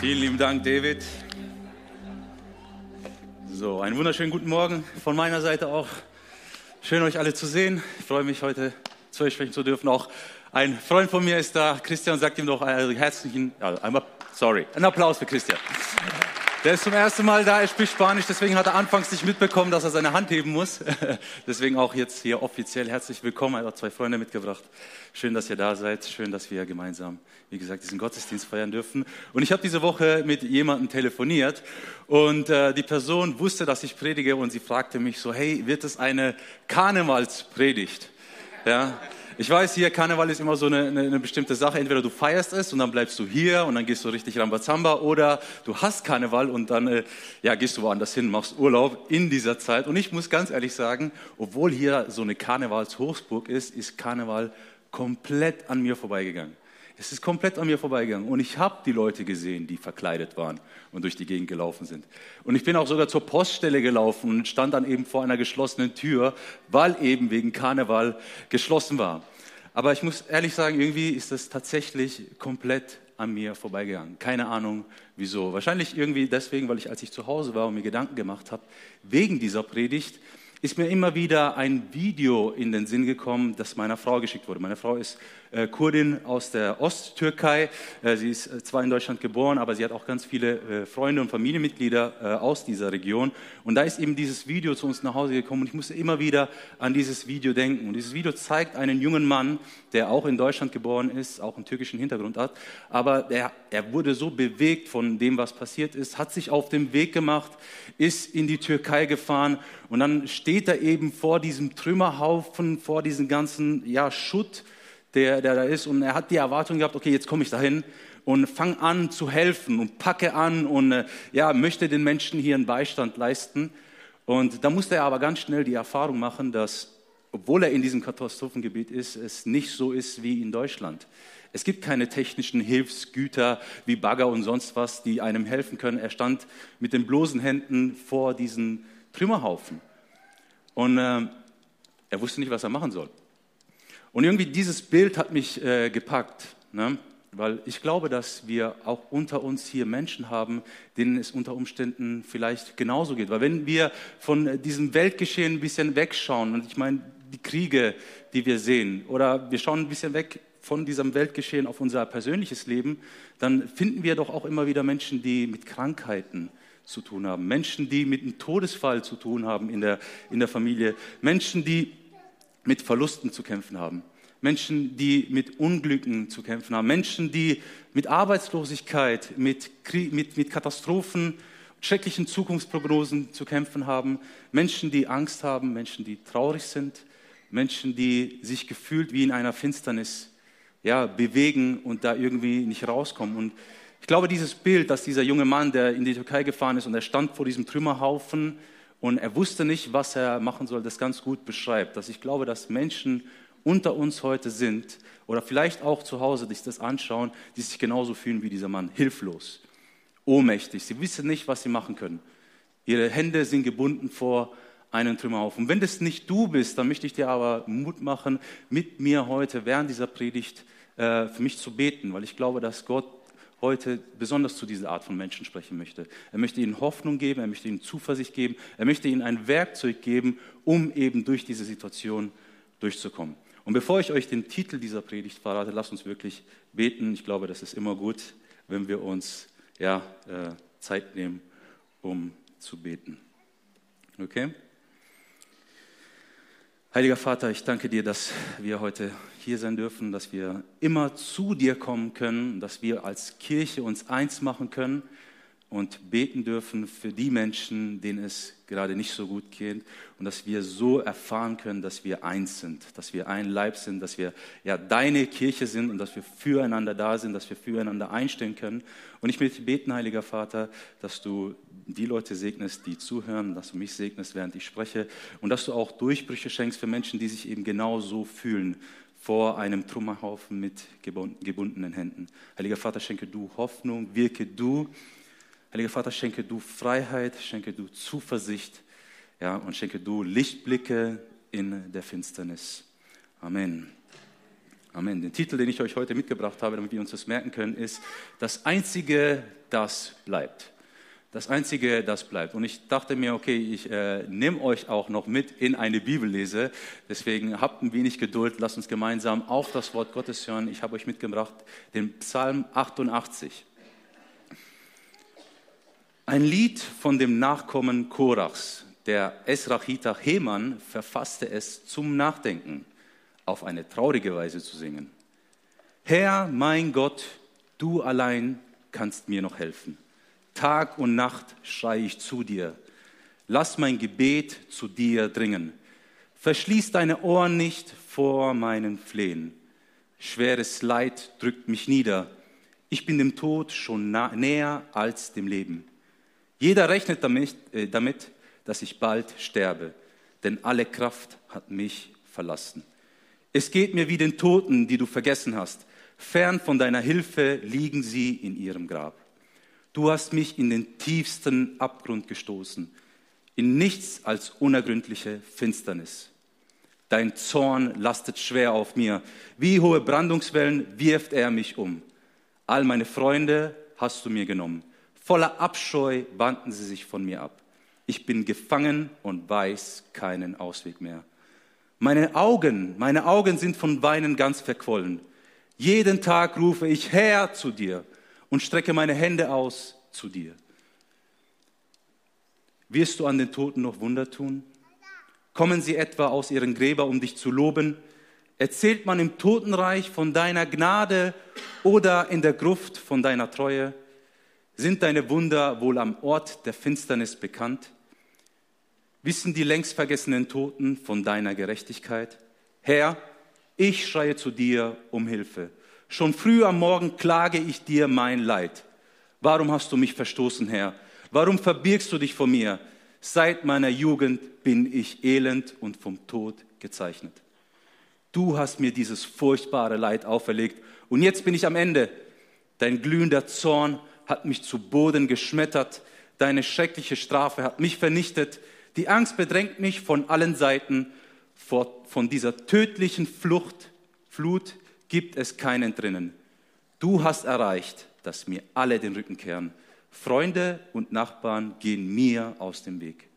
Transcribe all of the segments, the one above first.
Vielen lieben Dank, David. So, einen wunderschönen guten Morgen von meiner Seite auch. Schön, euch alle zu sehen. Ich freue mich, heute zu euch sprechen zu dürfen. Auch ein Freund von mir ist da. Christian, sagt ihm doch einen herzlichen, also einmal, sorry, einen Applaus für Christian. Der ist zum ersten Mal da, er spricht Spanisch, deswegen hat er anfangs nicht mitbekommen, dass er seine Hand heben muss. deswegen auch jetzt hier offiziell herzlich willkommen. Er hat zwei Freunde mitgebracht. Schön, dass ihr da seid. Schön, dass wir gemeinsam, wie gesagt, diesen Gottesdienst feiern dürfen. Und ich habe diese Woche mit jemandem telefoniert und äh, die Person wusste, dass ich predige und sie fragte mich so, hey, wird es eine Karnevalspredigt? Ja, ich weiß, hier Karneval ist immer so eine, eine, eine, bestimmte Sache. Entweder du feierst es und dann bleibst du hier und dann gehst du richtig Rambazamba oder du hast Karneval und dann äh, ja, gehst du woanders hin, machst Urlaub in dieser Zeit. Und ich muss ganz ehrlich sagen, obwohl hier so eine Karnevalshochsburg ist, ist Karneval komplett an mir vorbeigegangen. Es ist komplett an mir vorbeigegangen. Und ich habe die Leute gesehen, die verkleidet waren und durch die Gegend gelaufen sind. Und ich bin auch sogar zur Poststelle gelaufen und stand dann eben vor einer geschlossenen Tür, weil eben wegen Karneval geschlossen war. Aber ich muss ehrlich sagen, irgendwie ist das tatsächlich komplett an mir vorbeigegangen. Keine Ahnung wieso. Wahrscheinlich irgendwie deswegen, weil ich, als ich zu Hause war und mir Gedanken gemacht habe, wegen dieser Predigt, ist mir immer wieder ein Video in den Sinn gekommen, das meiner Frau geschickt wurde. Meine Frau ist Kurdin aus der Osttürkei. Äh, sie ist äh, zwar in Deutschland geboren, aber sie hat auch ganz viele Freunde und Familienmitglieder aus dieser Region. Und da ist eben dieses Video zu uns nach Hause gekommen und ich musste immer wieder an dieses Video denken. Und dieses Video zeigt einen jungen Mann, der auch in Deutschland geboren ist, auch einen türkischen Hintergrund hat, aber der, er wurde so bewegt von dem, was passiert ist, hat sich auf den Weg gemacht, ist in die Türkei gefahren und dann steht er eben vor diesem Trümmerhaufen, vor diesem ganzen ja, Schutt, der, der da ist. Und er hat die Erwartung gehabt, okay, jetzt komme ich dahin und fange an zu helfen und packe an und äh, ja, möchte den Menschen hier einen Beistand leisten. Und da musste er aber ganz schnell die Erfahrung machen, dass, obwohl er in diesem Katastrophengebiet ist, es nicht so ist wie in Deutschland. Es gibt keine technischen Hilfsgüter wie Bagger und sonst was, die einem helfen können. Er stand mit den bloßen Händen vor diesem Trümmerhaufen. Und äh, er wusste nicht, was er machen soll. Und irgendwie dieses Bild hat mich äh, gepackt, ne? weil ich glaube, dass wir auch unter uns hier Menschen haben, denen es unter Umständen vielleicht genauso geht. Weil wenn wir von diesem Weltgeschehen ein bisschen wegschauen, und ich meine die Kriege, die wir sehen, oder wir schauen ein bisschen weg von diesem Weltgeschehen auf unser persönliches Leben, dann finden wir doch auch immer wieder Menschen, die mit Krankheiten zu tun haben, Menschen, die mit einem Todesfall zu tun haben in der, in der Familie, Menschen, die mit Verlusten zu kämpfen haben. Menschen, die mit Unglücken zu kämpfen haben. Menschen, die mit Arbeitslosigkeit, mit, Krieg, mit, mit Katastrophen, schrecklichen Zukunftsprognosen zu kämpfen haben. Menschen, die Angst haben, Menschen, die traurig sind. Menschen, die sich gefühlt wie in einer Finsternis ja, bewegen und da irgendwie nicht rauskommen. Und ich glaube, dieses Bild, dass dieser junge Mann, der in die Türkei gefahren ist und er stand vor diesem Trümmerhaufen, und er wusste nicht, was er machen soll, das ganz gut beschreibt. Dass ich glaube, dass Menschen unter uns heute sind oder vielleicht auch zu Hause sich das anschauen, die sich genauso fühlen wie dieser Mann, hilflos, ohnmächtig. Sie wissen nicht, was sie machen können. Ihre Hände sind gebunden vor einen Trümmerhaufen. Wenn das nicht du bist, dann möchte ich dir aber Mut machen, mit mir heute während dieser Predigt äh, für mich zu beten, weil ich glaube, dass Gott heute besonders zu dieser Art von Menschen sprechen möchte. Er möchte ihnen Hoffnung geben, er möchte ihnen Zuversicht geben, er möchte ihnen ein Werkzeug geben, um eben durch diese Situation durchzukommen. Und bevor ich euch den Titel dieser Predigt verrate, lasst uns wirklich beten. Ich glaube, das ist immer gut, wenn wir uns ja, äh, Zeit nehmen, um zu beten. Okay? Heiliger Vater, ich danke dir, dass wir heute hier sein dürfen, dass wir immer zu dir kommen können, dass wir als Kirche uns eins machen können und beten dürfen für die Menschen, denen es gerade nicht so gut geht und dass wir so erfahren können, dass wir eins sind, dass wir ein Leib sind, dass wir ja deine Kirche sind und dass wir füreinander da sind, dass wir füreinander einstehen können. Und ich möchte beten, Heiliger Vater, dass du die Leute segnest, die zuhören, dass du mich segnest, während ich spreche und dass du auch Durchbrüche schenkst für Menschen, die sich eben genau so fühlen vor einem Trümmerhaufen mit gebundenen Händen. Heiliger Vater, schenke du Hoffnung, wirke du Heiliger Vater, schenke du Freiheit, schenke du Zuversicht ja, und schenke du Lichtblicke in der Finsternis. Amen. Amen. Den Titel, den ich euch heute mitgebracht habe, damit wir uns das merken können, ist Das Einzige, das bleibt. Das Einzige, das bleibt. Und ich dachte mir, okay, ich äh, nehme euch auch noch mit in eine Bibellese. Deswegen habt ein wenig Geduld, lasst uns gemeinsam auf das Wort Gottes hören. Ich habe euch mitgebracht den Psalm 88. Ein Lied von dem Nachkommen Korachs. Der Esrachiter Heman verfasste es zum Nachdenken auf eine traurige Weise zu singen. Herr, mein Gott, du allein kannst mir noch helfen. Tag und Nacht schreie ich zu dir. Lass mein Gebet zu dir dringen. Verschließ deine Ohren nicht vor meinen Flehen. Schweres Leid drückt mich nieder. Ich bin dem Tod schon näher als dem Leben. Jeder rechnet damit, äh, damit, dass ich bald sterbe, denn alle Kraft hat mich verlassen. Es geht mir wie den Toten, die du vergessen hast. Fern von deiner Hilfe liegen sie in ihrem Grab. Du hast mich in den tiefsten Abgrund gestoßen, in nichts als unergründliche Finsternis. Dein Zorn lastet schwer auf mir. Wie hohe Brandungswellen wirft er mich um. All meine Freunde hast du mir genommen. Voller Abscheu wandten sie sich von mir ab. Ich bin gefangen und weiß keinen Ausweg mehr. Meine Augen, meine Augen sind von Weinen ganz verquollen. Jeden Tag rufe ich Herr zu dir und strecke meine Hände aus zu dir. Wirst du an den Toten noch Wunder tun? Kommen sie etwa aus ihren Gräber, um dich zu loben? Erzählt man im Totenreich von deiner Gnade oder in der Gruft von deiner Treue? Sind deine Wunder wohl am Ort der Finsternis bekannt? Wissen die längst vergessenen Toten von deiner Gerechtigkeit? Herr, ich schreie zu dir um Hilfe. Schon früh am Morgen klage ich dir mein Leid. Warum hast du mich verstoßen, Herr? Warum verbirgst du dich vor mir? Seit meiner Jugend bin ich elend und vom Tod gezeichnet. Du hast mir dieses furchtbare Leid auferlegt und jetzt bin ich am Ende. Dein glühender Zorn hat mich zu Boden geschmettert. Deine schreckliche Strafe hat mich vernichtet. Die Angst bedrängt mich von allen Seiten. von dieser tödlichen Flucht, Flut gibt es keinen drinnen. Du hast erreicht, dass mir alle den Rücken kehren. Freunde und Nachbarn gehen mir aus dem Weg.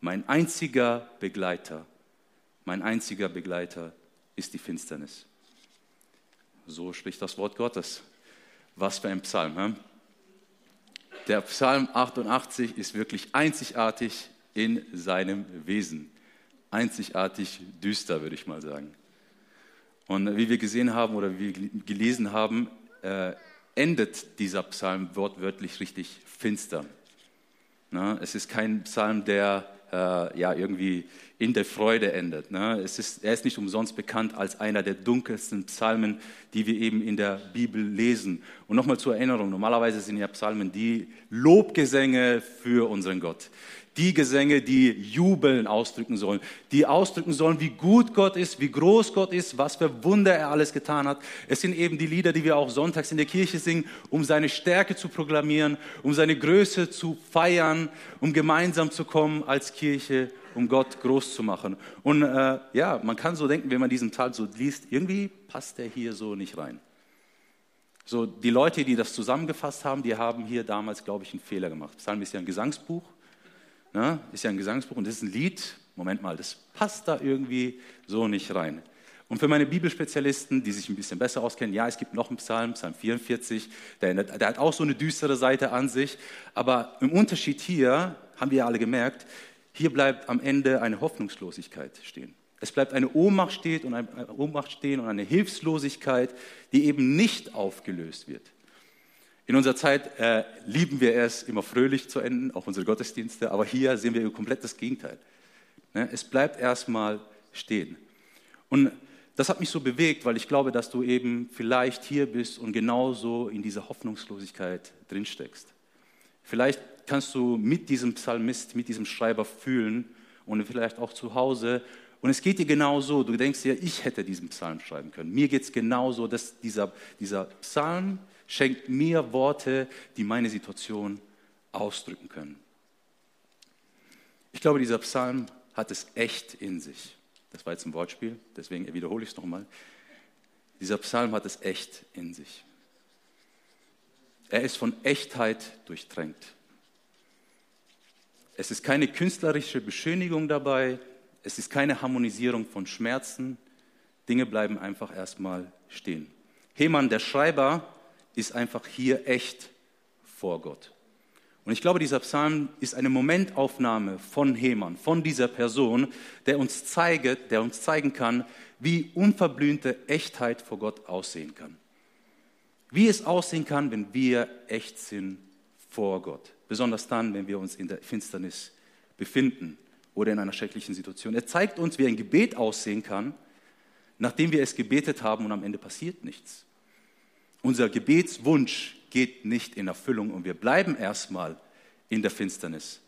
Mein einziger Begleiter, mein einziger Begleiter ist die Finsternis. So spricht das Wort Gottes. Was für ein Psalm. He? Der Psalm 88 ist wirklich einzigartig in seinem Wesen. Einzigartig düster, würde ich mal sagen. Und wie wir gesehen haben oder wie wir gelesen haben, äh, endet dieser Psalm wortwörtlich richtig finster. Na, es ist kein Psalm, der äh, ja irgendwie in der Freude endet. Ne? Es ist, er ist nicht umsonst bekannt als einer der dunkelsten Psalmen, die wir eben in der Bibel lesen. Und nochmal zur Erinnerung, normalerweise sind ja Psalmen die Lobgesänge für unseren Gott die Gesänge, die Jubeln ausdrücken sollen, die ausdrücken sollen, wie gut Gott ist, wie groß Gott ist, was für Wunder er alles getan hat. Es sind eben die Lieder, die wir auch sonntags in der Kirche singen, um seine Stärke zu proklamieren, um seine Größe zu feiern, um gemeinsam zu kommen als Kirche, um Gott groß zu machen. Und äh, ja, man kann so denken, wenn man diesen Teil so liest, irgendwie passt der hier so nicht rein. So, die Leute, die das zusammengefasst haben, die haben hier damals, glaube ich, einen Fehler gemacht. Psalm ist ja ein Gesangsbuch Ne? Ist ja ein Gesangsbuch und das ist ein Lied. Moment mal, das passt da irgendwie so nicht rein. Und für meine Bibelspezialisten, die sich ein bisschen besser auskennen, ja, es gibt noch einen Psalm, Psalm 44, der, der hat auch so eine düstere Seite an sich. Aber im Unterschied hier, haben wir ja alle gemerkt, hier bleibt am Ende eine Hoffnungslosigkeit stehen. Es bleibt eine Ohnmacht, steht und eine Ohnmacht stehen und eine Hilflosigkeit, die eben nicht aufgelöst wird. In unserer Zeit äh, lieben wir es, immer fröhlich zu enden, auch unsere Gottesdienste, aber hier sehen wir komplett das Gegenteil. Ne? Es bleibt erstmal stehen. Und das hat mich so bewegt, weil ich glaube, dass du eben vielleicht hier bist und genauso in dieser Hoffnungslosigkeit drinsteckst. Vielleicht kannst du mit diesem Psalmist, mit diesem Schreiber fühlen und vielleicht auch zu Hause. Und es geht dir genauso. Du denkst dir, ich hätte diesen Psalm schreiben können. Mir geht es genauso, dass dieser, dieser Psalm schenkt mir Worte, die meine Situation ausdrücken können. Ich glaube, dieser Psalm hat es echt in sich. Das war jetzt ein Wortspiel, deswegen wiederhole ich es nochmal. Dieser Psalm hat es echt in sich. Er ist von Echtheit durchtränkt. Es ist keine künstlerische Beschönigung dabei, es ist keine Harmonisierung von Schmerzen. Dinge bleiben einfach erstmal stehen. Hemann, der Schreiber, ist einfach hier echt vor Gott. Und ich glaube, dieser Psalm ist eine Momentaufnahme von Hemann, von dieser Person, der uns, zeige, der uns zeigen kann, wie unverblümte Echtheit vor Gott aussehen kann. Wie es aussehen kann, wenn wir echt sind vor Gott. Besonders dann, wenn wir uns in der Finsternis befinden oder in einer schrecklichen Situation. Er zeigt uns, wie ein Gebet aussehen kann, nachdem wir es gebetet haben und am Ende passiert nichts. Unser Gebetswunsch geht nicht in Erfüllung und wir bleiben erstmal in der Finsternis.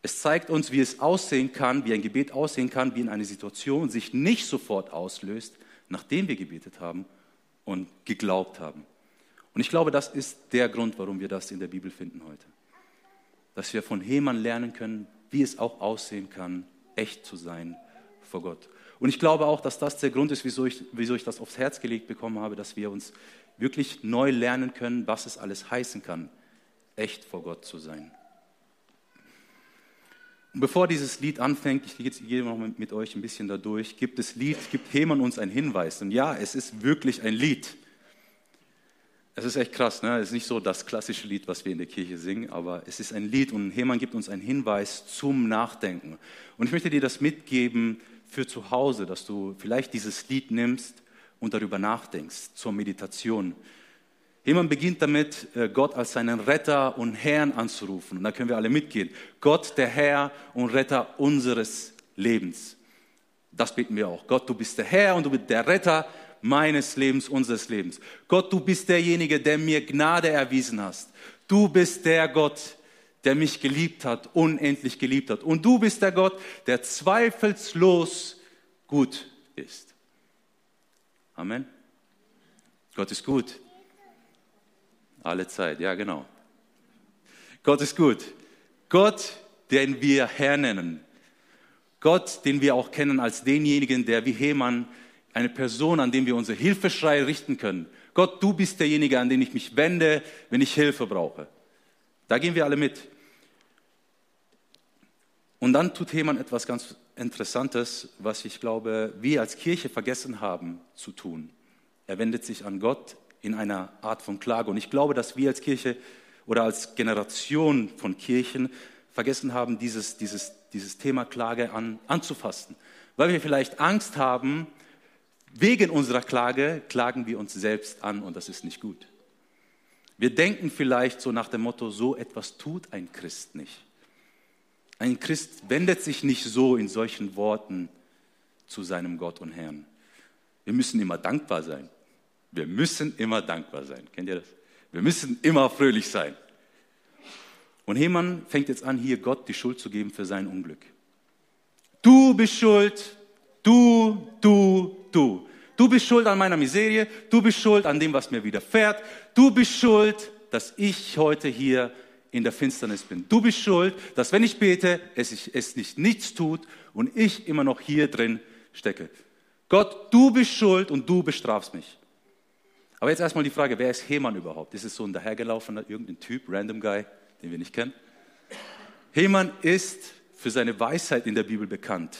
Es zeigt uns, wie es aussehen kann, wie ein Gebet aussehen kann, wie in einer Situation sich nicht sofort auslöst, nachdem wir gebetet haben und geglaubt haben. Und ich glaube, das ist der Grund, warum wir das in der Bibel finden heute. Dass wir von Hemann lernen können, wie es auch aussehen kann, echt zu sein vor Gott. Und ich glaube auch, dass das der Grund ist, wieso ich, wieso ich das aufs Herz gelegt bekommen habe, dass wir uns wirklich neu lernen können, was es alles heißen kann, echt vor Gott zu sein. Und bevor dieses Lied anfängt, ich gehe noch mit euch ein bisschen dadurch, gibt das Lied, gibt Hemann uns einen Hinweis. Und ja, es ist wirklich ein Lied. Es ist echt krass, ne? es ist nicht so das klassische Lied, was wir in der Kirche singen, aber es ist ein Lied und Hemann gibt uns einen Hinweis zum Nachdenken. Und ich möchte dir das mitgeben für zu Hause, dass du vielleicht dieses Lied nimmst und darüber nachdenkst, zur Meditation. Jemand beginnt damit, äh, Gott als seinen Retter und Herrn anzurufen. Und da können wir alle mitgehen. Gott, der Herr und Retter unseres Lebens. Das beten wir auch. Gott, du bist der Herr und du bist der Retter meines Lebens, unseres Lebens. Gott, du bist derjenige, der mir Gnade erwiesen hast. Du bist der Gott, der mich geliebt hat, unendlich geliebt hat. Und du bist der Gott, der zweifelslos gut ist. Amen. Gott ist gut. Alle Zeit, ja genau. Gott ist gut. Gott, den wir Herr nennen. Gott, den wir auch kennen als denjenigen, der wie Hemann eine Person, an dem wir unsere Hilfeschrei richten können. Gott, du bist derjenige, an den ich mich wende, wenn ich Hilfe brauche. Da gehen wir alle mit. Und dann tut Hemann etwas ganz Interessantes, was ich glaube, wir als Kirche vergessen haben zu tun. Er wendet sich an Gott in einer Art von Klage. Und ich glaube, dass wir als Kirche oder als Generation von Kirchen vergessen haben, dieses, dieses, dieses Thema Klage an, anzufassen. Weil wir vielleicht Angst haben, wegen unserer Klage klagen wir uns selbst an und das ist nicht gut. Wir denken vielleicht so nach dem Motto, so etwas tut ein Christ nicht. Ein Christ wendet sich nicht so in solchen Worten zu seinem Gott und Herrn. Wir müssen immer dankbar sein. Wir müssen immer dankbar sein. Kennt ihr das? Wir müssen immer fröhlich sein. Und Hemann fängt jetzt an, hier Gott die Schuld zu geben für sein Unglück. Du bist schuld, du, du, du. Du bist schuld an meiner Miserie, du bist schuld an dem, was mir widerfährt, du bist schuld, dass ich heute hier in der Finsternis bin. Du bist schuld, dass wenn ich bete, es, es nicht nichts tut und ich immer noch hier drin stecke. Gott, du bist schuld und du bestrafst mich. Aber jetzt erstmal die Frage, wer ist Heman überhaupt? Ist es so ein dahergelaufener, irgendein Typ, random Guy, den wir nicht kennen? Heman ist für seine Weisheit in der Bibel bekannt.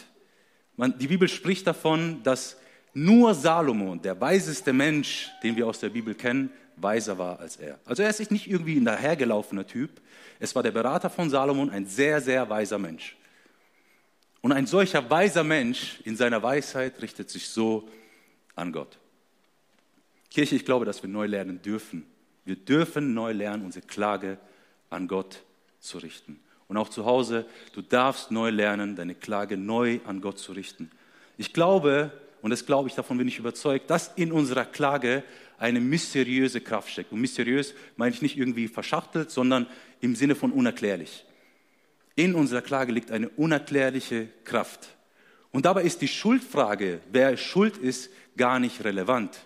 Man, die Bibel spricht davon, dass nur Salomon, der weiseste Mensch, den wir aus der Bibel kennen, weiser war als er. Also er ist nicht irgendwie ein dahergelaufener Typ. Es war der Berater von Salomon, ein sehr, sehr weiser Mensch. Und ein solcher weiser Mensch in seiner Weisheit richtet sich so an Gott. Kirche, ich glaube, dass wir neu lernen dürfen. Wir dürfen neu lernen, unsere Klage an Gott zu richten. Und auch zu Hause, du darfst neu lernen, deine Klage neu an Gott zu richten. Ich glaube, und das glaube ich, davon bin ich überzeugt, dass in unserer Klage eine mysteriöse Kraft steckt. Und mysteriös meine ich nicht irgendwie verschachtelt, sondern im Sinne von unerklärlich. In unserer Klage liegt eine unerklärliche Kraft. Und dabei ist die Schuldfrage, wer schuld ist, gar nicht relevant,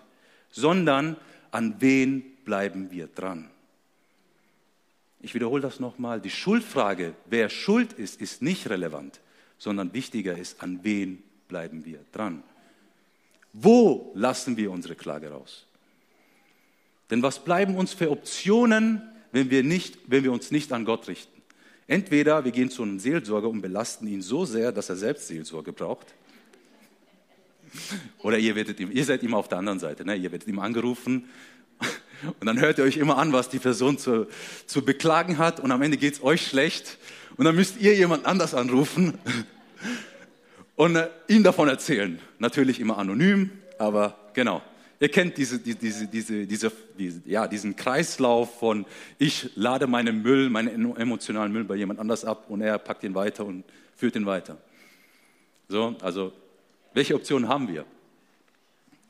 sondern an wen bleiben wir dran. Ich wiederhole das nochmal. Die Schuldfrage, wer schuld ist, ist nicht relevant, sondern wichtiger ist, an wen bleiben wir dran. Wo lassen wir unsere Klage raus? Denn was bleiben uns für Optionen, wenn wir, nicht, wenn wir uns nicht an Gott richten? Entweder wir gehen zu einem Seelsorger und belasten ihn so sehr, dass er selbst Seelsorge braucht. Oder ihr, werdet ihm, ihr seid immer auf der anderen Seite. Ne? Ihr werdet ihm angerufen und dann hört ihr euch immer an, was die Person zu, zu beklagen hat und am Ende geht es euch schlecht und dann müsst ihr jemand anders anrufen und äh, ihm davon erzählen. Natürlich immer anonym, aber genau. Ihr kennt diese, diese, diese, diese, ja, diesen Kreislauf von, ich lade meinen Müll, meinen emotionalen Müll bei jemand anders ab und er packt ihn weiter und führt ihn weiter. So, also, welche Optionen haben wir?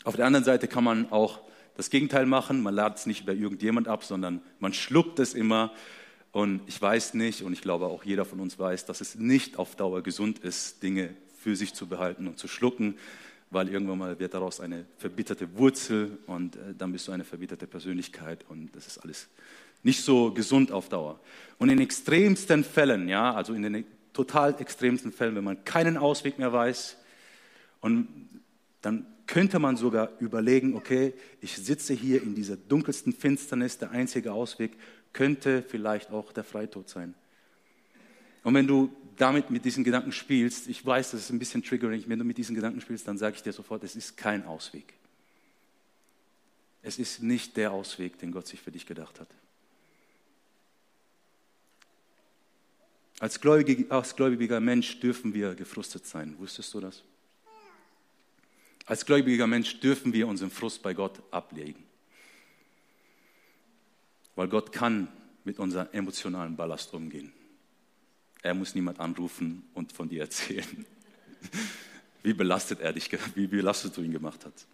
Auf der anderen Seite kann man auch das Gegenteil machen. Man ladet es nicht bei irgendjemand ab, sondern man schluckt es immer. Und ich weiß nicht, und ich glaube auch jeder von uns weiß, dass es nicht auf Dauer gesund ist, Dinge für sich zu behalten und zu schlucken, weil irgendwann mal wird daraus eine verbitterte Wurzel und äh, dann bist du eine verbitterte Persönlichkeit und das ist alles nicht so gesund auf Dauer. Und in extremsten Fällen, ja, also in den total extremsten Fällen, wenn man keinen Ausweg mehr weiß, und dann könnte man sogar überlegen, okay, ich sitze hier in dieser dunkelsten Finsternis, der einzige Ausweg könnte vielleicht auch der Freitod sein. Und wenn du damit mit diesen Gedanken spielst, ich weiß, das ist ein bisschen triggering, wenn du mit diesen Gedanken spielst, dann sage ich dir sofort, es ist kein Ausweg. Es ist nicht der Ausweg, den Gott sich für dich gedacht hat. Als gläubiger, als gläubiger Mensch dürfen wir gefrustet sein. Wusstest du das? Als gläubiger Mensch dürfen wir unseren Frust bei Gott ablegen. Weil Gott kann mit unserem emotionalen Ballast umgehen. Er muss niemand anrufen und von dir erzählen, wie belastet er dich, wie belastet du ihn gemacht hast.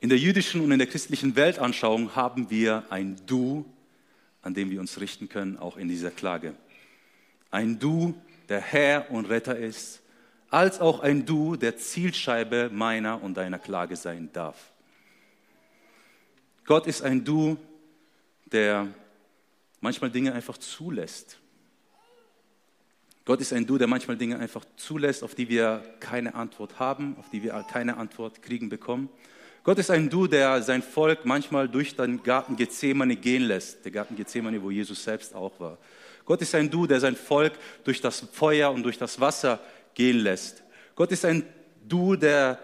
In der jüdischen und in der christlichen Weltanschauung haben wir ein Du, an dem wir uns richten können, auch in dieser Klage. Ein Du, der Herr und Retter ist, als auch ein Du, der Zielscheibe meiner und deiner Klage sein darf. Gott ist ein Du, der manchmal Dinge einfach zulässt. Gott ist ein Du, der manchmal Dinge einfach zulässt, auf die wir keine Antwort haben, auf die wir keine Antwort kriegen bekommen. Gott ist ein Du, der sein Volk manchmal durch den Garten Gethsemane gehen lässt, der Garten Gethsemane, wo Jesus selbst auch war. Gott ist ein Du, der sein Volk durch das Feuer und durch das Wasser gehen lässt. Gott ist ein Du, der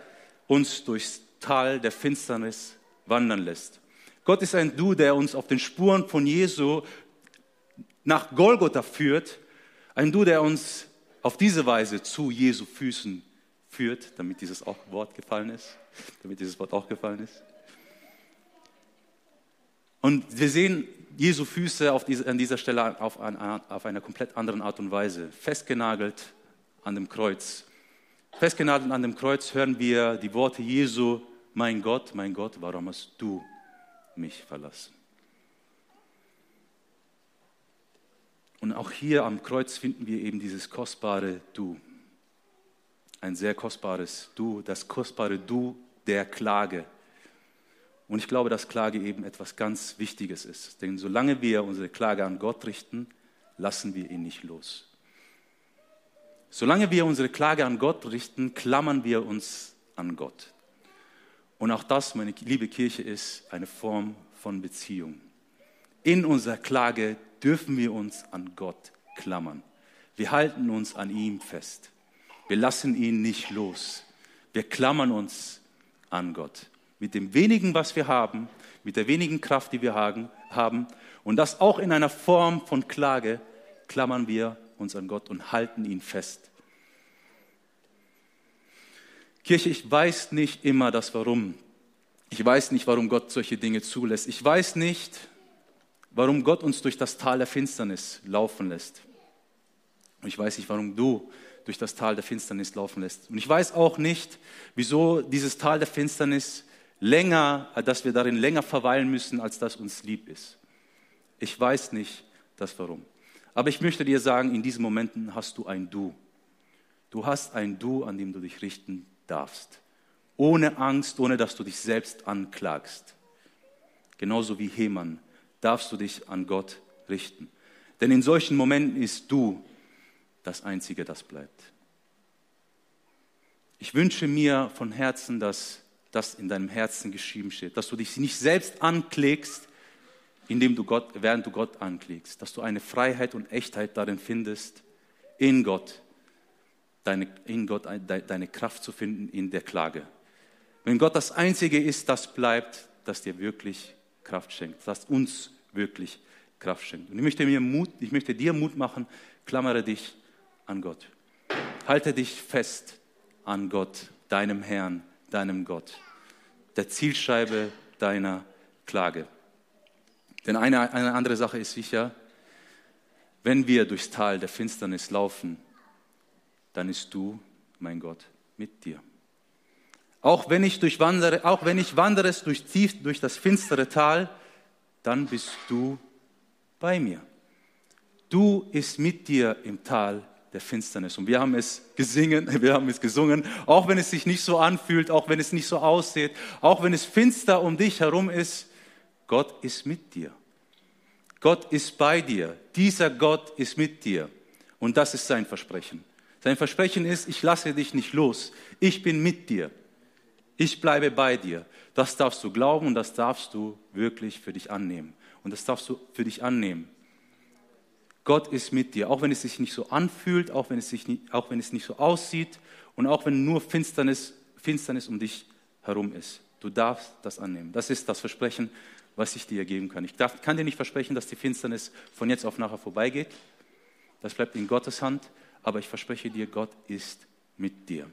uns durchs Tal der Finsternis wandern lässt. Gott ist ein Du, der uns auf den Spuren von Jesu nach Golgotha führt ein Du, der uns auf diese Weise zu Jesu Füßen führt, damit dieses Wort gefallen ist, damit dieses Wort auch gefallen ist. Und wir sehen Jesu Füße diese, an dieser Stelle auf, ein, auf einer komplett anderen Art und Weise, festgenagelt an dem Kreuz. Festgenagelt an dem Kreuz hören wir die Worte Jesu, mein Gott, mein Gott, warum hast du mich verlassen? Und auch hier am Kreuz finden wir eben dieses kostbare Du. Ein sehr kostbares Du, das kostbare Du der Klage. Und ich glaube, dass Klage eben etwas ganz Wichtiges ist. Denn solange wir unsere Klage an Gott richten, lassen wir ihn nicht los. Solange wir unsere Klage an Gott richten, klammern wir uns an Gott. Und auch das, meine liebe Kirche, ist eine Form von Beziehung. In unserer Klage dürfen wir uns an Gott klammern. Wir halten uns an ihm fest. Wir lassen ihn nicht los. Wir klammern uns an Gott. Mit dem wenigen, was wir haben, mit der wenigen Kraft, die wir haben, und das auch in einer Form von Klage, klammern wir uns an Gott und halten ihn fest. Kirche, ich weiß nicht immer das Warum. Ich weiß nicht, warum Gott solche Dinge zulässt. Ich weiß nicht, warum Gott uns durch das Tal der Finsternis laufen lässt. Und ich weiß nicht, warum du durch das Tal der Finsternis laufen lässt. Und ich weiß auch nicht, wieso dieses Tal der Finsternis länger, dass wir darin länger verweilen müssen, als das uns lieb ist. Ich weiß nicht das Warum. Aber ich möchte dir sagen, in diesen Momenten hast du ein Du. Du hast ein Du, an dem du dich richten darfst. Ohne Angst, ohne dass du dich selbst anklagst. Genauso wie Heman darfst du dich an Gott richten. Denn in solchen Momenten ist du das Einzige, das bleibt. Ich wünsche mir von Herzen, dass das in deinem Herzen geschrieben steht. Dass du dich nicht selbst anklägst, indem du Gott, während du Gott anklägst. Dass du eine Freiheit und Echtheit darin findest, in Gott, deine, in Gott deine Kraft zu finden in der Klage. Wenn Gott das Einzige ist, das bleibt, das dir wirklich Kraft schenkt, das uns wirklich Kraft schenkt. Und ich möchte, mir Mut, ich möchte dir Mut machen, klammere dich an Gott. Halte dich fest an Gott, deinem Herrn, deinem Gott, der Zielscheibe deiner Klage. Denn eine, eine andere Sache ist sicher, wenn wir durchs Tal der Finsternis laufen, dann ist du, mein Gott, mit dir. Auch wenn ich, durchwandere, auch wenn ich wandere durch, tief, durch das finstere Tal, dann bist du bei mir. Du ist mit dir im Tal der Finsternis. Und wir haben es gesingen, wir haben es gesungen, auch wenn es sich nicht so anfühlt, auch wenn es nicht so aussieht, auch wenn es finster um dich herum ist, Gott ist mit dir. Gott ist bei dir. Dieser Gott ist mit dir. Und das ist sein Versprechen. Sein Versprechen ist, ich lasse dich nicht los. Ich bin mit dir. Ich bleibe bei dir. Das darfst du glauben und das darfst du wirklich für dich annehmen. Und das darfst du für dich annehmen. Gott ist mit dir, auch wenn es sich nicht so anfühlt, auch wenn es, sich nicht, auch wenn es nicht so aussieht und auch wenn nur Finsternis, Finsternis um dich herum ist. Du darfst das annehmen. Das ist das Versprechen, was ich dir geben kann. Ich darf, kann dir nicht versprechen, dass die Finsternis von jetzt auf nachher vorbeigeht. Das bleibt in Gottes Hand. Aber ich verspreche dir, Gott ist mit dir.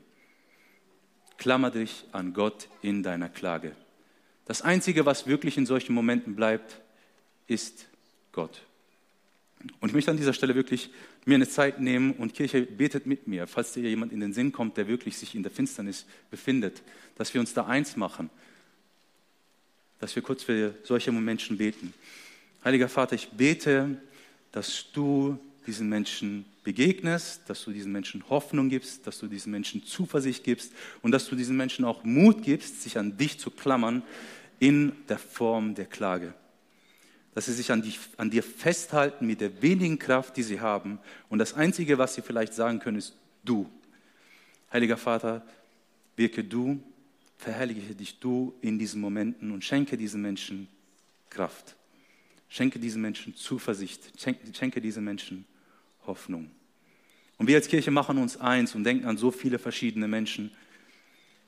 Klammer dich an Gott in deiner Klage. Das Einzige, was wirklich in solchen Momenten bleibt, ist Gott. Und ich möchte an dieser Stelle wirklich mir eine Zeit nehmen und Kirche betet mit mir, falls dir jemand in den Sinn kommt, der wirklich sich in der Finsternis befindet, dass wir uns da eins machen, dass wir kurz für solche Menschen beten. Heiliger Vater, ich bete, dass du diesen Menschen begegnest, dass du diesen Menschen Hoffnung gibst, dass du diesen Menschen Zuversicht gibst und dass du diesen Menschen auch Mut gibst, sich an dich zu klammern in der Form der Klage dass sie sich an, die, an dir festhalten mit der wenigen Kraft, die sie haben. Und das Einzige, was sie vielleicht sagen können, ist du. Heiliger Vater, wirke du, verherrliche dich du in diesen Momenten und schenke diesen Menschen Kraft. Schenke diesen Menschen Zuversicht. Schenke, diesen Menschen Hoffnung. Und wir als Kirche machen uns eins und denken an so viele verschiedene Menschen.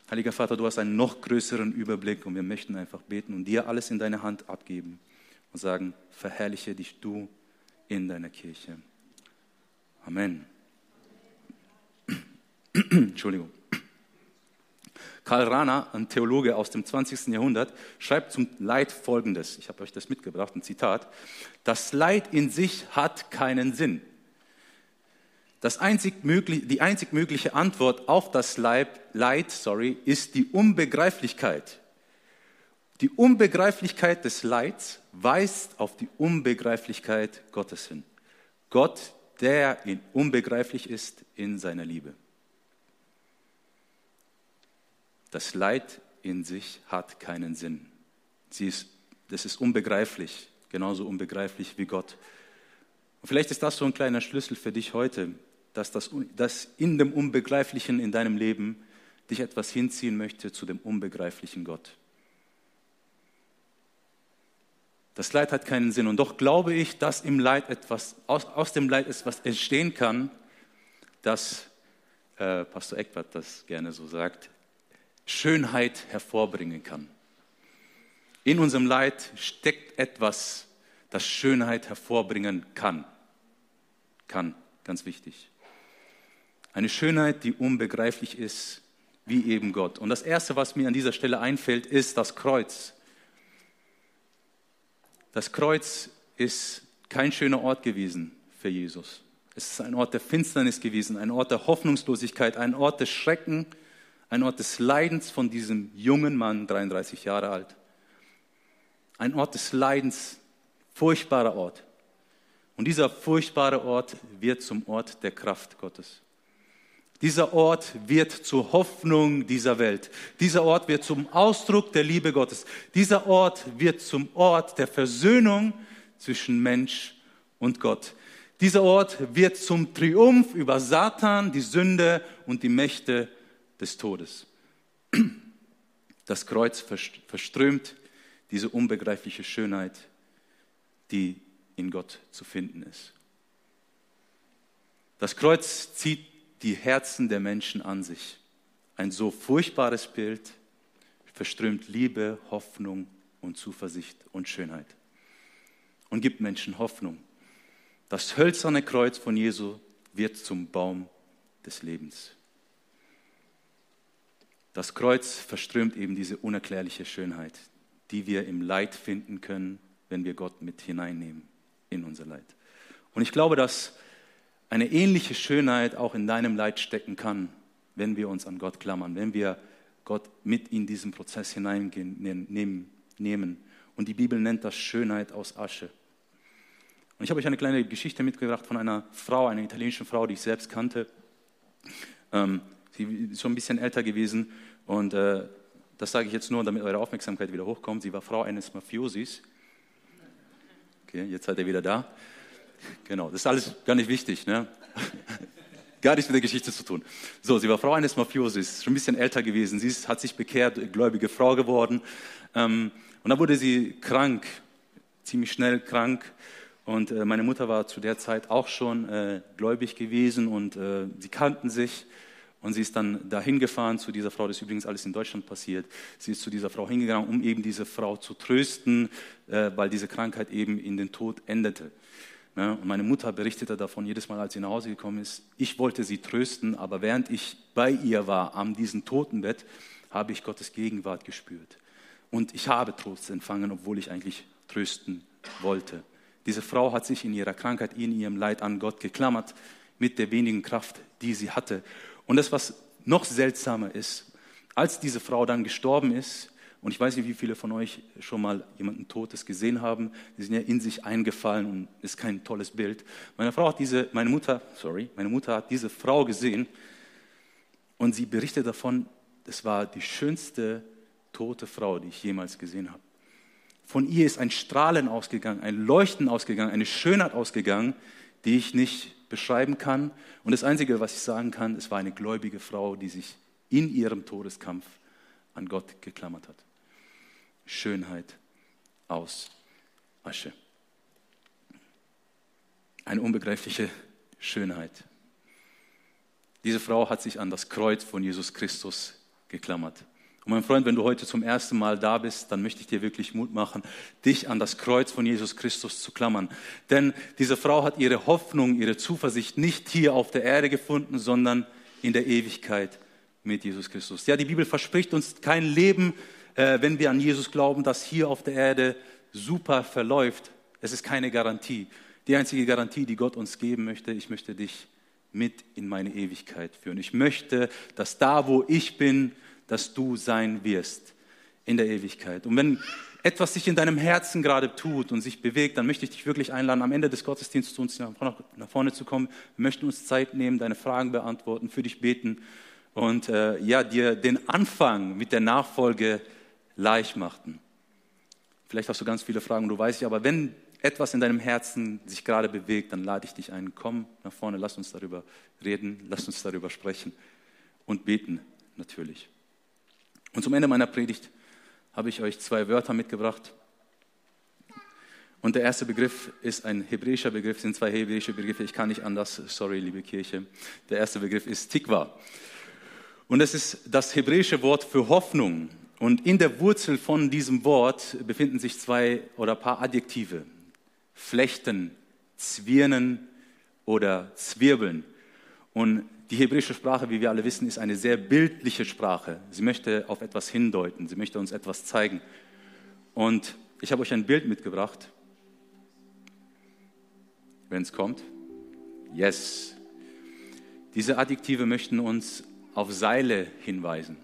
Heiliger Vater, du hast einen noch größeren Überblick und wir möchten einfach beten und dir alles in deine Hand abgeben und sagen, verherrliche dich du in deiner Kirche. Amen. Entschuldigung. Karl Rahner, ein Theologe aus dem 20. Jahrhundert, schreibt zum Leid Folgendes. Ich habe euch das mitgebracht, ein Zitat. Das Leid in sich hat keinen Sinn. Das einzig möglich, die einzig mögliche Antwort auf das Leid, Leid sorry, ist die Unbegreiflichkeit. Die Unbegreiflichkeit des Leids weist auf die Unbegreiflichkeit Gottes hin. Gott, der unbegreiflich ist in seiner Liebe. Das Leid in sich hat keinen Sinn. Sie ist, das ist unbegreiflich, genauso unbegreiflich wie Gott. Und vielleicht ist das so ein kleiner Schlüssel für dich heute, dass, das, dass in dem Unbegreiflichen in deinem Leben dich etwas hinziehen möchte zu dem unbegreiflichen Gott. Das Leid hat keinen Sinn. Und doch glaube ich, dass im Leid etwas, aus, aus dem Leid etwas entstehen kann, dass, äh, Pastor Eckbert das gerne so sagt, Schönheit hervorbringen kann. In unserem Leid steckt etwas, das Schönheit hervorbringen kann. Kann, ganz wichtig. Eine Schönheit, die unbegreiflich ist, wie eben Gott. Und das Erste, was mir an dieser Stelle einfällt, ist das Kreuz. Das Kreuz ist kein schöner Ort gewesen für Jesus. Es ist ein Ort der Finsternis gewesen, ein Ort der Hoffnungslosigkeit, ein Ort des Schrecken, ein Ort des Leidens von diesem jungen Mann, 33 Jahre alt. Ein Ort des Leidens, furchtbarer Ort. Und dieser furchtbare Ort wird zum Ort der Kraft Gottes. Dieser Ort wird zur Hoffnung dieser Welt. Dieser Ort wird zum Ausdruck der Liebe Gottes. Dieser Ort wird zum Ort der Versöhnung zwischen Mensch und Gott. Dieser Ort wird zum Triumph über Satan, die Sünde und die Mächte des Todes. Das Kreuz verströmt diese unbegreifliche Schönheit, die in Gott zu finden ist. Das Kreuz zieht die Herzen der Menschen an sich. Ein so furchtbares Bild verströmt Liebe, Hoffnung und Zuversicht und Schönheit und gibt Menschen Hoffnung. Das hölzerne Kreuz von Jesu wird zum Baum des Lebens. Das Kreuz verströmt eben diese unerklärliche Schönheit, die wir im Leid finden können, wenn wir Gott mit hineinnehmen in unser Leid. Und ich glaube, dass eine ähnliche Schönheit auch in deinem Leid stecken kann, wenn wir uns an Gott klammern, wenn wir Gott mit in diesen Prozess hineinnehmen. Und die Bibel nennt das Schönheit aus Asche. Und ich habe euch eine kleine Geschichte mitgebracht von einer Frau, einer italienischen Frau, die ich selbst kannte. Ähm, sie ist schon ein bisschen älter gewesen und äh, das sage ich jetzt nur, damit eure Aufmerksamkeit wieder hochkommt. Sie war Frau eines Mafiosis. Okay, jetzt seid ihr wieder da. Genau, das ist alles gar nicht wichtig. Ne? gar nichts mit der Geschichte zu tun. So, sie war Frau eines Mafiosis, schon ein bisschen älter gewesen. Sie ist, hat sich bekehrt, gläubige Frau geworden. Ähm, und dann wurde sie krank, ziemlich schnell krank. Und äh, meine Mutter war zu der Zeit auch schon äh, gläubig gewesen und äh, sie kannten sich. Und sie ist dann dahin gefahren zu dieser Frau, das ist übrigens alles in Deutschland passiert. Sie ist zu dieser Frau hingegangen, um eben diese Frau zu trösten, äh, weil diese Krankheit eben in den Tod endete. Ja, und meine Mutter berichtete davon jedes Mal, als sie nach Hause gekommen ist. Ich wollte sie trösten, aber während ich bei ihr war, am diesem Totenbett, habe ich Gottes Gegenwart gespürt. Und ich habe Trost empfangen, obwohl ich eigentlich trösten wollte. Diese Frau hat sich in ihrer Krankheit, in ihrem Leid an Gott geklammert, mit der wenigen Kraft, die sie hatte. Und das, was noch seltsamer ist, als diese Frau dann gestorben ist, und ich weiß nicht, wie viele von euch schon mal jemanden Totes gesehen haben. Die sind ja in sich eingefallen und ist kein tolles Bild. Meine Frau hat diese, meine Mutter, sorry, meine Mutter hat diese Frau gesehen und sie berichtet davon, es war die schönste tote Frau, die ich jemals gesehen habe. Von ihr ist ein Strahlen ausgegangen, ein Leuchten ausgegangen, eine Schönheit ausgegangen, die ich nicht beschreiben kann. Und das Einzige, was ich sagen kann, es war eine gläubige Frau, die sich in ihrem Todeskampf an Gott geklammert hat. Schönheit aus Asche. Eine unbegreifliche Schönheit. Diese Frau hat sich an das Kreuz von Jesus Christus geklammert. Und mein Freund, wenn du heute zum ersten Mal da bist, dann möchte ich dir wirklich Mut machen, dich an das Kreuz von Jesus Christus zu klammern. Denn diese Frau hat ihre Hoffnung, ihre Zuversicht nicht hier auf der Erde gefunden, sondern in der Ewigkeit mit Jesus Christus. Ja, die Bibel verspricht uns kein Leben, äh, wenn wir an Jesus glauben, das hier auf der Erde super verläuft. Es ist keine Garantie. Die einzige Garantie, die Gott uns geben möchte, ich möchte dich mit in meine Ewigkeit führen. Ich möchte, dass da, wo ich bin, dass du sein wirst in der Ewigkeit. Und wenn etwas sich in deinem Herzen gerade tut und sich bewegt, dann möchte ich dich wirklich einladen, am Ende des Gottesdienstes zu uns nach vorne zu kommen. Wir möchten uns Zeit nehmen, deine Fragen beantworten, für dich beten und äh, ja, dir den Anfang mit der Nachfolge leicht machten. Vielleicht hast du ganz viele Fragen, du weißt ja, aber wenn etwas in deinem Herzen sich gerade bewegt, dann lade ich dich ein, komm nach vorne, lass uns darüber reden, lass uns darüber sprechen und beten natürlich. Und zum Ende meiner Predigt habe ich euch zwei Wörter mitgebracht. Und der erste Begriff ist ein hebräischer Begriff, sind zwei hebräische Begriffe, ich kann nicht anders, sorry, liebe Kirche. Der erste Begriff ist Tikva. Und es ist das hebräische Wort für Hoffnung. Und in der Wurzel von diesem Wort befinden sich zwei oder ein paar Adjektive. Flechten, zwirnen oder zwirbeln. Und die hebräische Sprache, wie wir alle wissen, ist eine sehr bildliche Sprache. Sie möchte auf etwas hindeuten, sie möchte uns etwas zeigen. Und ich habe euch ein Bild mitgebracht. Wenn es kommt. Yes. Diese Adjektive möchten uns auf Seile hinweisen.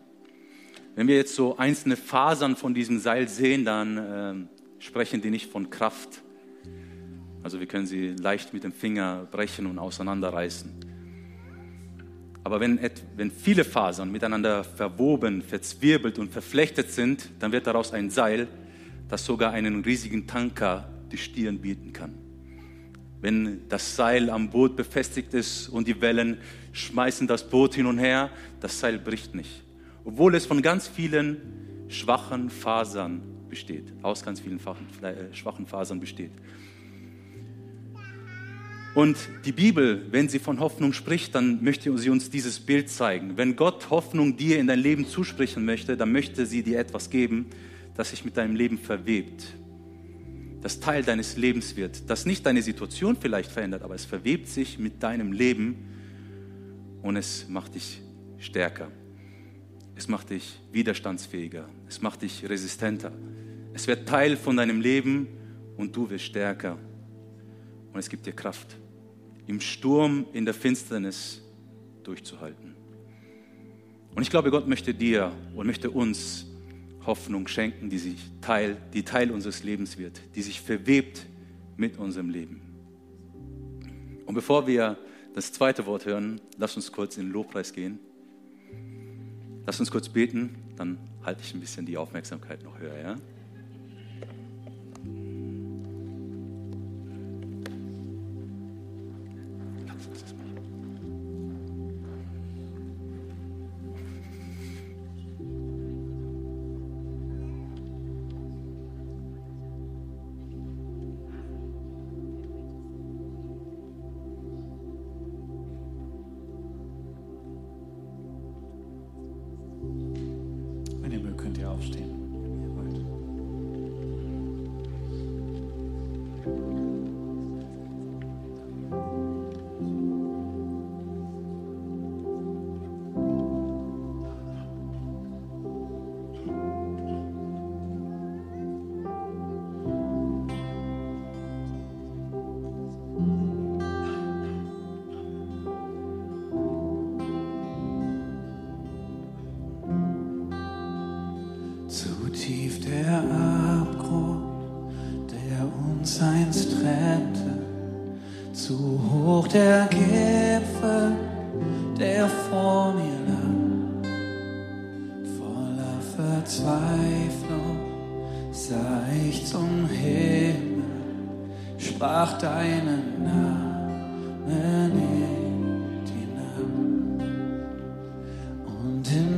Wenn wir jetzt so einzelne Fasern von diesem Seil sehen, dann äh, sprechen die nicht von Kraft. Also wir können sie leicht mit dem Finger brechen und auseinanderreißen. Aber wenn, wenn viele Fasern miteinander verwoben, verzwirbelt und verflechtet sind, dann wird daraus ein Seil, das sogar einen riesigen Tanker die Stirn bieten kann. Wenn das Seil am Boot befestigt ist und die Wellen schmeißen das Boot hin und her, das Seil bricht nicht obwohl es von ganz vielen schwachen Fasern besteht. Aus ganz vielen äh, schwachen Fasern besteht. Und die Bibel, wenn sie von Hoffnung spricht, dann möchte sie uns dieses Bild zeigen. Wenn Gott Hoffnung dir in dein Leben zusprechen möchte, dann möchte sie dir etwas geben, das sich mit deinem Leben verwebt, das Teil deines Lebens wird, das nicht deine Situation vielleicht verändert, aber es verwebt sich mit deinem Leben und es macht dich stärker. Es macht dich widerstandsfähiger. Es macht dich resistenter. Es wird Teil von deinem Leben und du wirst stärker. Und es gibt dir Kraft im Sturm, in der Finsternis durchzuhalten. Und ich glaube, Gott möchte dir und möchte uns Hoffnung schenken, die, sich Teil, die Teil unseres Lebens wird, die sich verwebt mit unserem Leben. Und bevor wir das zweite Wort hören, lass uns kurz in den Lobpreis gehen. Lass uns kurz beten, dann halte ich ein bisschen die Aufmerksamkeit noch höher. Ja?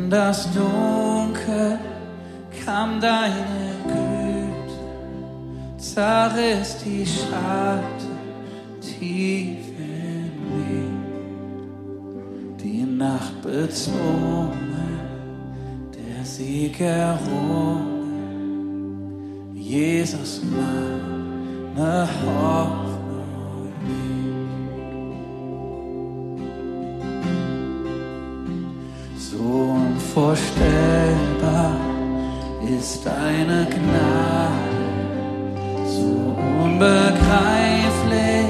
Das Dunkel kam deine Güte, zerriss die Schatten tief in mir. Die Nacht bezwungen, der Sieg errungen, Jesus meine Hoffnung. ist deine Gnade, so unbegreiflich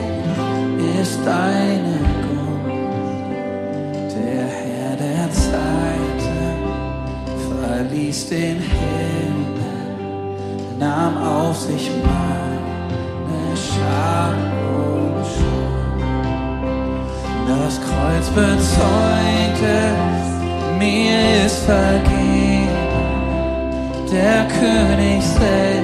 ist deine Gunst. Der Herr der Zeiten verließ den Himmel, nahm auf sich meine Scham und Schuld. Das Kreuz bezeugte, mir ist vergessen. der König selbst.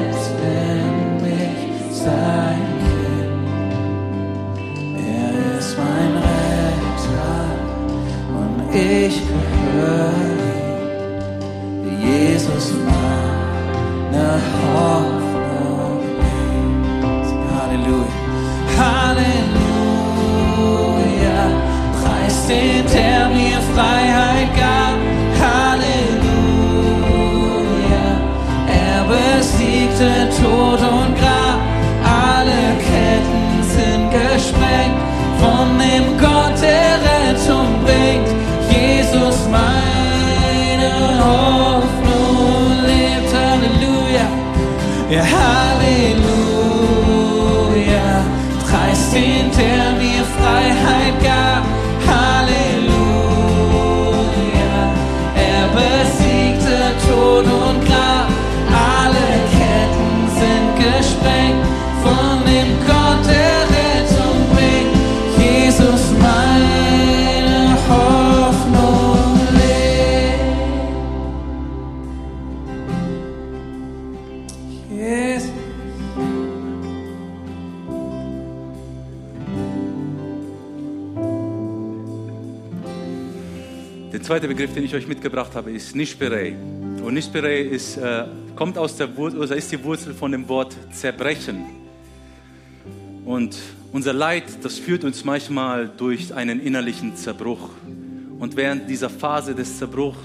Zweite Begriff, den ich euch mitgebracht habe, ist Nishperei Und Nispere ist, äh, kommt aus der Wurzel, oder ist die Wurzel von dem Wort zerbrechen. Und unser Leid, das führt uns manchmal durch einen innerlichen Zerbruch. Und während dieser Phase des Zerbruchs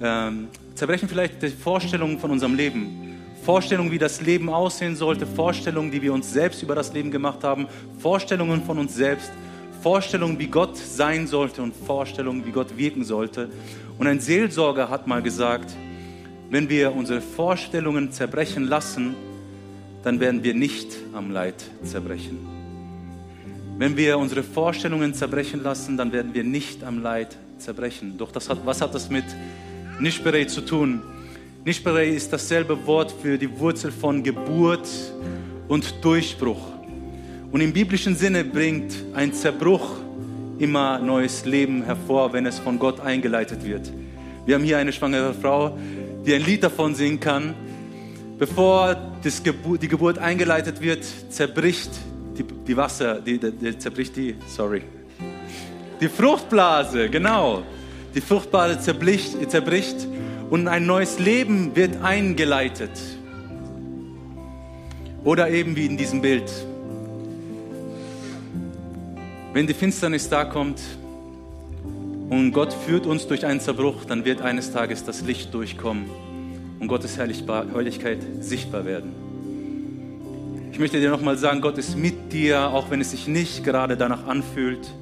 ähm, zerbrechen vielleicht die Vorstellungen von unserem Leben. Vorstellungen, wie das Leben aussehen sollte, Vorstellungen, die wir uns selbst über das Leben gemacht haben, Vorstellungen von uns selbst, Vorstellungen, wie Gott sein sollte und Vorstellungen, wie Gott wirken sollte. Und ein Seelsorger hat mal gesagt, wenn wir unsere Vorstellungen zerbrechen lassen, dann werden wir nicht am Leid zerbrechen. Wenn wir unsere Vorstellungen zerbrechen lassen, dann werden wir nicht am Leid zerbrechen. Doch hat, was hat das mit Nishperei zu tun? Nishperei ist dasselbe Wort für die Wurzel von Geburt und Durchbruch. Und im biblischen Sinne bringt ein Zerbruch immer neues Leben hervor, wenn es von Gott eingeleitet wird. Wir haben hier eine schwangere Frau, die ein Lied davon singen kann. Bevor Geburt, die Geburt eingeleitet wird, zerbricht die, die Wasser, die, die, zerbricht die, sorry, die Fruchtblase, genau. Die Fruchtblase zerbricht, zerbricht und ein neues Leben wird eingeleitet. Oder eben wie in diesem Bild. Wenn die Finsternis da kommt, und Gott führt uns durch einen Zerbruch, dann wird eines Tages das Licht durchkommen und Gottes Herrlichkeit sichtbar werden. Ich möchte dir nochmal sagen, Gott ist mit dir, auch wenn es sich nicht gerade danach anfühlt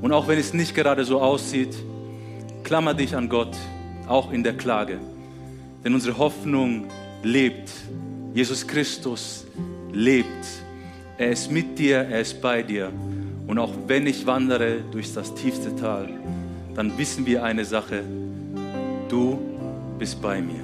und auch wenn es nicht gerade so aussieht. Klammer dich an Gott, auch in der Klage. Denn unsere Hoffnung lebt. Jesus Christus lebt. Er ist mit dir, er ist bei dir. Und auch wenn ich wandere durch das tiefste Tal, dann wissen wir eine Sache, du bist bei mir.